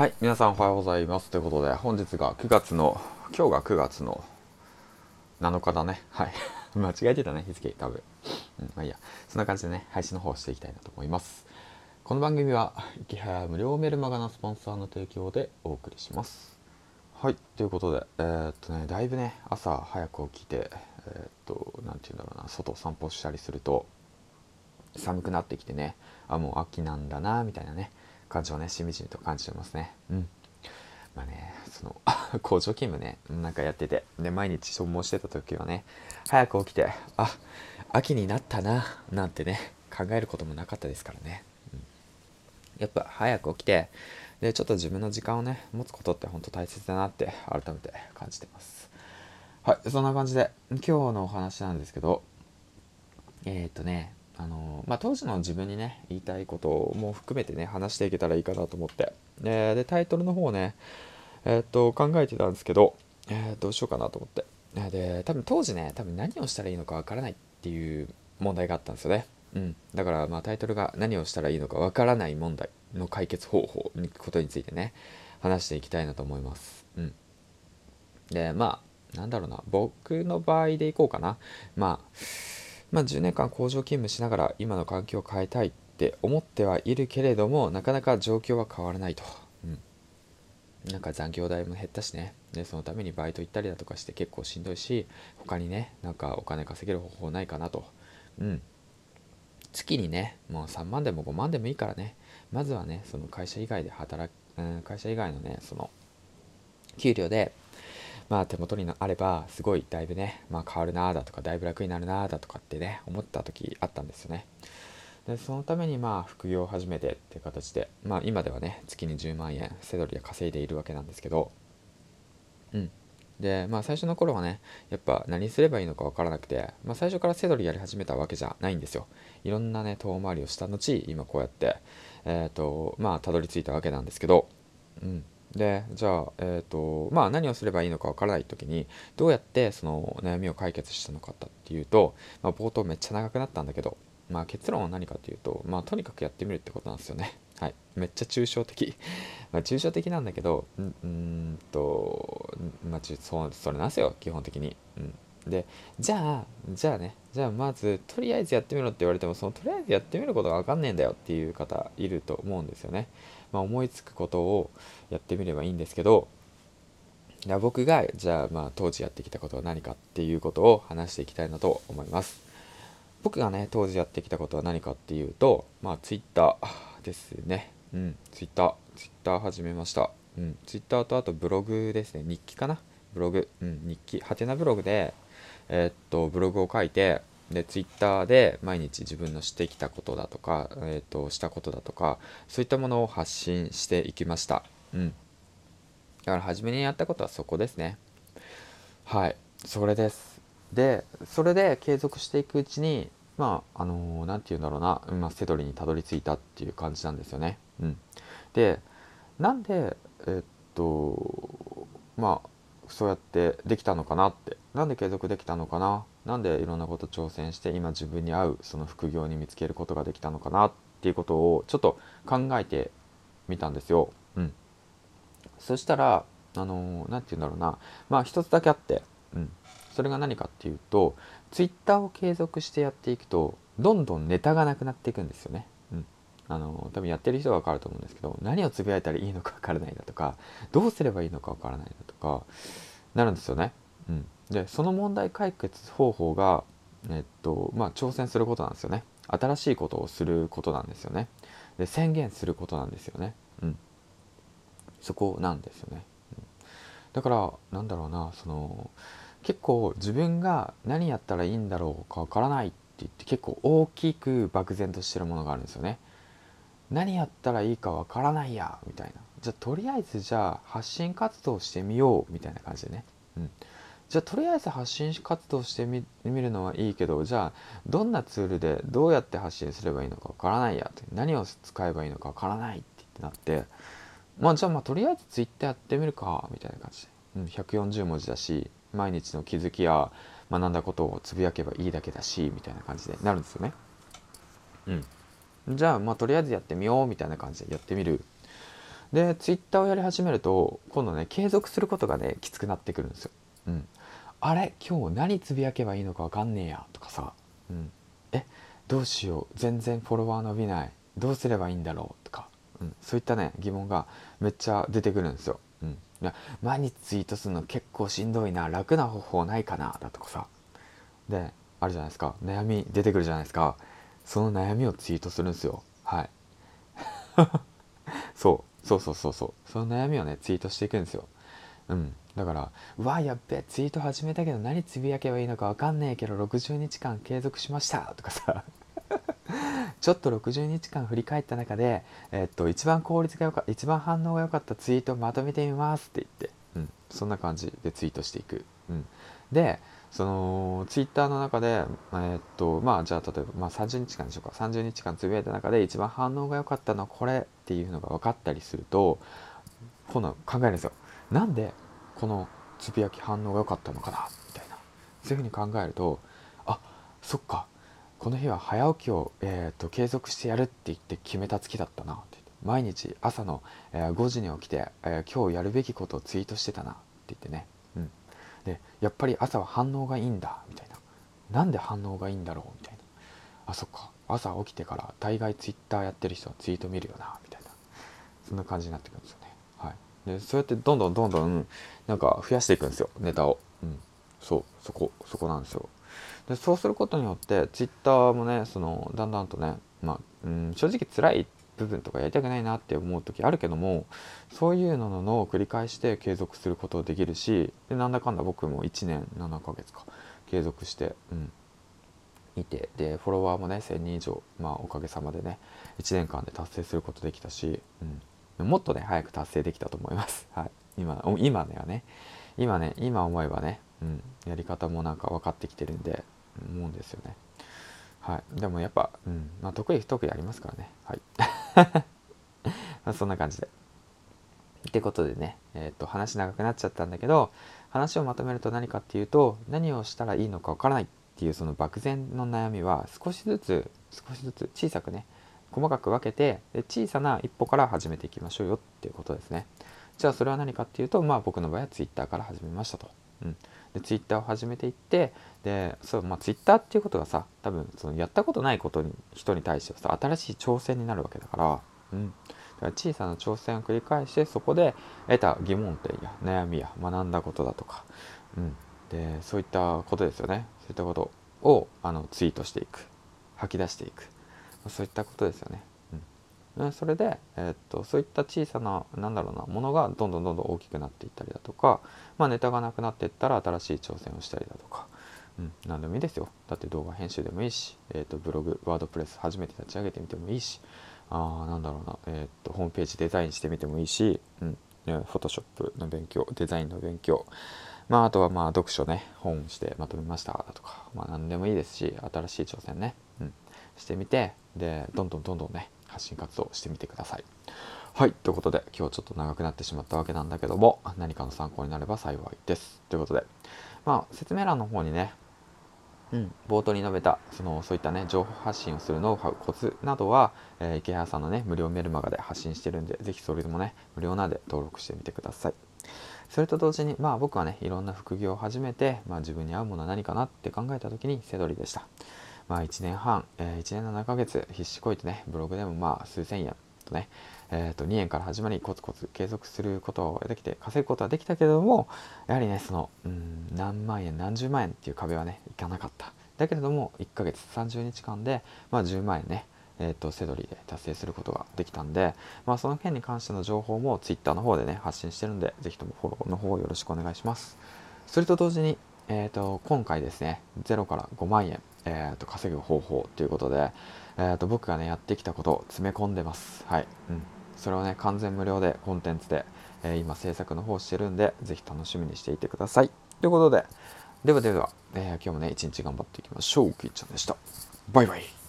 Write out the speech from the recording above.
はい、皆さんおはようございます。ということで、本日が9月の、今日が9月の7日だね。はい。間違えてたね、日付、多分。うん、まあいいや。そんな感じでね、配信の方をしていきたいなと思います。この番組は、池早無料メルマガのスポンサーの提供でお送りします。はい、ということで、えーっとね、だいぶね、朝早く起きて、えーっと、なんて言うんだろうな、外散歩したりすると、寒くなってきてねあもう秋なんだなみたいなね感じをねしみじみと感じてますね。うん。まあねその 工場勤務ねなんかやってて。で毎日消耗してた時はね早く起きてあ秋になったななんてね考えることもなかったですからね、うん、やっぱ早く起きてでちょっと自分の時間をね持つことって本当大切だなって改めて感じてます。はいそんな感じで今日のお話なんですけどえー、っとねあのまあ、当時の自分にね言いたいことも含めてね話していけたらいいかなと思って。ででタイトルの方をねえー、っと考えてたんですけど、えー、どうしようかなと思って。で多分当時ね多分何をしたらいいのかわからないっていう問題があったんですよね、うん、だからまあタイトルが何をしたらいいのかわからない問題の解決方法のことについてね話していきたいなと思います、うん、でまあなんだろうな。僕の場合でいこうかな。まあまあ、10年間工場勤務しながら今の環境を変えたいって思ってはいるけれどもなかなか状況は変わらないと、うん、なんか残業代も減ったしね。でそのためにバイト行ったりだとかして結構しんどいし他にねなんかお金稼げる方法ないかなと、うん、月にねもう3万でも5万でもいいからね。まずはねその会社以外で働く、うん、会社以外のねその給料でまあ手元にあればすごいだいぶね、まあ、変わるなーだとかだいぶ楽になるなーだとかってね思った時あったんですよね。でそのためにまあ副業を始めてっていう形でまあ今ではね月に10万円セドリで稼いでいるわけなんですけどうん。でまあ最初の頃はねやっぱ何すればいいのか分からなくて、まあ、最初からセドリやり始めたわけじゃないんですよ。いろんなね遠回りをした後今こうやってえっ、ー、とまあたどり着いたわけなんですけどうん。でじゃあ、えーとまあ、何をすればいいのかわからない時にどうやってその悩みを解決したのかっていうと、まあ、冒頭めっちゃ長くなったんだけど、まあ、結論は何かっていうと、まあ、とにかくやってみるってことなんですよね。はい、めっちゃ抽象的 まあ抽象的なんだけどんんと、まあ、そうそれなんすよ基本的に。うんでじゃあじゃあねじゃあまずとりあえずやってみろって言われてもそのとりあえずやってみることが分かんねえんだよっていう方いると思うんですよね。まあ、思いつくことをやってみればいいんですけど僕がじゃあまあ当時やってきたことは何かっていうことを話していきたいなと思います。僕がね当時やってきたことは何かっていうとまあツイッターですね。うんツイッターツイッター始めました。うんツイッターとあとブログですね。日記かな。ブログ。うん日記。ハテナブログでえー、っとブログを書いてでツイッターで毎日自分のしてきたことだとか、えーと、したことだとかそういったものを発信していきました。うん。だから初めにやったことはそこですね。はい。それです。でそれで継続していくうちにまああの何、ー、て言うんだろうな、まあ、セドリにたどり着いたっていう感じなんですよね。うん。でなんでえー、っとまあそうやってできたのかなって。なんで継続できたのかな？なんでいろんなこと挑戦して今自分に合うその副業に見つけることができたのかなっていうことをちょっと考えてみたんですよ。うん、そしたらあの何、ー、て言うんだろうな。まあ一つだけあって、うん、それが何かっていうと Twitter を継続してやっていくとどんどんネタがなくなっていくんですよね。あの多分やってる人は分かると思うんですけど何をつぶやいたらいいのか分からないだとかどうすればいいのか分からないだとかなるんですよね。うん、でその問題解決方法が、えっとまあ、挑戦することなんですよね。新しいことをすることなんですよね。で宣言することなんですよね、うん、そこなんですよね、うん、だからなんだろうなその結構自分が何やったらいいんだろうかわからないって言って結構大きく漠然としてるものがあるんですよね。何やったらいいかわからないやみたいな。じゃあとりあえずじゃあ発信活動してみようみたいな感じでね、うん、じゃあとりあえず発信活動してみるのはいいけどじゃあどんなツールでどうやって発信すればいいのかわからないやって。何を使えばいいのかわからないってなって。まあじゃあまあとりあえずツイッターやってみるかみたいな感じ。で、うん、140文字だし毎日の気づきや学んだことをつぶやけばいいだけだしみたいな感じでなるんですよね。うん、じゃあまあとりあえずやってみようみたいな感じでやってみる。でツイッターをやり始めると今度ね継続することがねきつくなってくるんですよ。うん、あれ？今日何つぶやけばいいのか分かんねえやとかさ、うん、え？どうしよう？全然フォロワー伸びない。どうすればいいんだろうとか、うん、そういったね疑問がめっちゃ出てくるんですよ。うん、毎日ツイートするの結構しんどいな。楽な方法ないかな？だとかさ。であるじゃないですか。悩み出てくるじゃないですか。その悩みをツイートするんですよ。はい。そう。そうそうそうそう。その悩みをねツイートしていくんですよ。うん。だからうわやっべツイート始めたけど何つぶやけばいいのか分かんねえけど60日間継続しましたとかさ。ちょっと60日間振り返った中で、えっと、一番効率が良か一番反応が良かったツイートをまとめてみますって言って、うん、そんな感じでツイートしていく、うん、でそのツイッターの中で、えー、っとまあじゃあ例えば、まあ、30日間でしょうか。30日間つぶやいた中で一番反応が良かったのはこれっていうのが分かったりすると今度考えるんですよ。なんでこのつぶやき反応が良かったのかなみたいな。そういうふうに考えるとあそっか。この日は早起きを、えーと、継続してやるって言って決めた月だったなって。毎日朝の、えー、5時に起きて、えー、今日やるべきことをツイートしてたなって言ってね。でやっぱり朝は反応がいいんだみたいな。なんで反応がいいんだろうみたいな。あそっか。朝起きてから大概ツイッターやってる人はツイート見るよなみたいな。そんな感じになってくるんですよね。はい。でそうやってどんどんどんどんなんか増やしていくんですよネタを。うん。そうそこそこなんですよ。でそうすることによってツイッターもねそのだんだんとねまあ、うん、正直辛い部分とかやりたくないなって思う時あるけどもそういうののを繰り返して継続することできるしでなんだかんだ僕も1年7ヶ月か継続して、うん、いてでフォロワーもね1000人以上、まあ、おかげさまでね1年間で達成することできたし、うん、もっとね早く達成できたと思います、はい、今今ねはね。今ね今思えばね、うん、やり方もなんか分かってきてるんで思うんですよね。はい、でもやっぱ、うんまあ、得意不得意ありますからね。はい。まそんな感じで。ってことでね、えー、と話長くなっちゃったんだけど話をまとめると何かっていうと何をしたらいいのかわからないっていうその漠然の悩みは少しずつ少しずつ小さくね細かく分けてで小さな一歩から始めていきましょうよっていうことですね。じゃあそれは何かっていうとまあ僕の場合は Twitter から始めましたと、うん、で Twitter を始めていってでそうまあ Twitter っていうことがさ多分そのやったことないことに人に対してはさ新しい挑戦になるわけだから、うん、だから小さな挑戦を繰り返してそこで得た疑問点や悩みや学んだことだとか、うん、でそういったことですよね。そういったことをあのツイートしていく。吐き出していく。そういったことですよね。それで、えー、っとそういった小さななんだろうなものがどんどんどんどん大きくなっていったりだとか、まあ、ネタがなくなっていったら新しい挑戦をしたりだとか、うん、何でもいいですよ。だって動画編集でもいいし、えー、っとブログワードプレス初めて立ち上げてみてもいいしあなんだろうな、えー、っとホームページデザインしてみてもいいし、うん、フォトショップの勉強デザインの勉強。まあ、あとはまあ読書ね本してまとめましただとか、まあ、何でもいいですし新しい挑戦ね、うん、してみてでどんどんどんどんね発信活動してみてください。はい。ということで、今日ちょっと長くなってしまったわけなんだけども、何かの参考になれば幸いです。ということで、まあ、説明欄の方にね、うん、冒頭に述べたそのそういったね情報発信をするノウハウコツなどは、えー、池原さんのね無料メルマガで発信してるんで是非それでもね無料なんで登録してみてくださいそれと同時にまあ僕はねいろんな副業を始めて、まあ、自分に合うものは何かなって考えた時にセドリでしたまあ、1年半、えー、1年7ヶ月必死こいてね、ブログでもまあ数千円とね、えー、と2円から始まりコツコツ継続することができて稼ぐことはできたけれどもやはりねそのうん何万円何十万円っていう壁はねいかなかった。だけれども1ヶ月30日間で、まあ、10万円ねえーと、セドリで達成することができたんで、まあ、その件に関しての情報も Twitter の方でね発信してるんで是非ともフォローの方よろしくお願いします。それと同時に、えーと今回ですね0から5万円。えーと、稼ぐ方法ということで、えーと、僕がねやってきたことを詰め込んでます。はい、うん、それをね完全無料でコンテンツで、えー、今制作の方してるんでぜひ楽しみにしていてください。ということでではでは、えー、今日もね一日頑張っていきましょう。キーちゃんでした。バイバイ。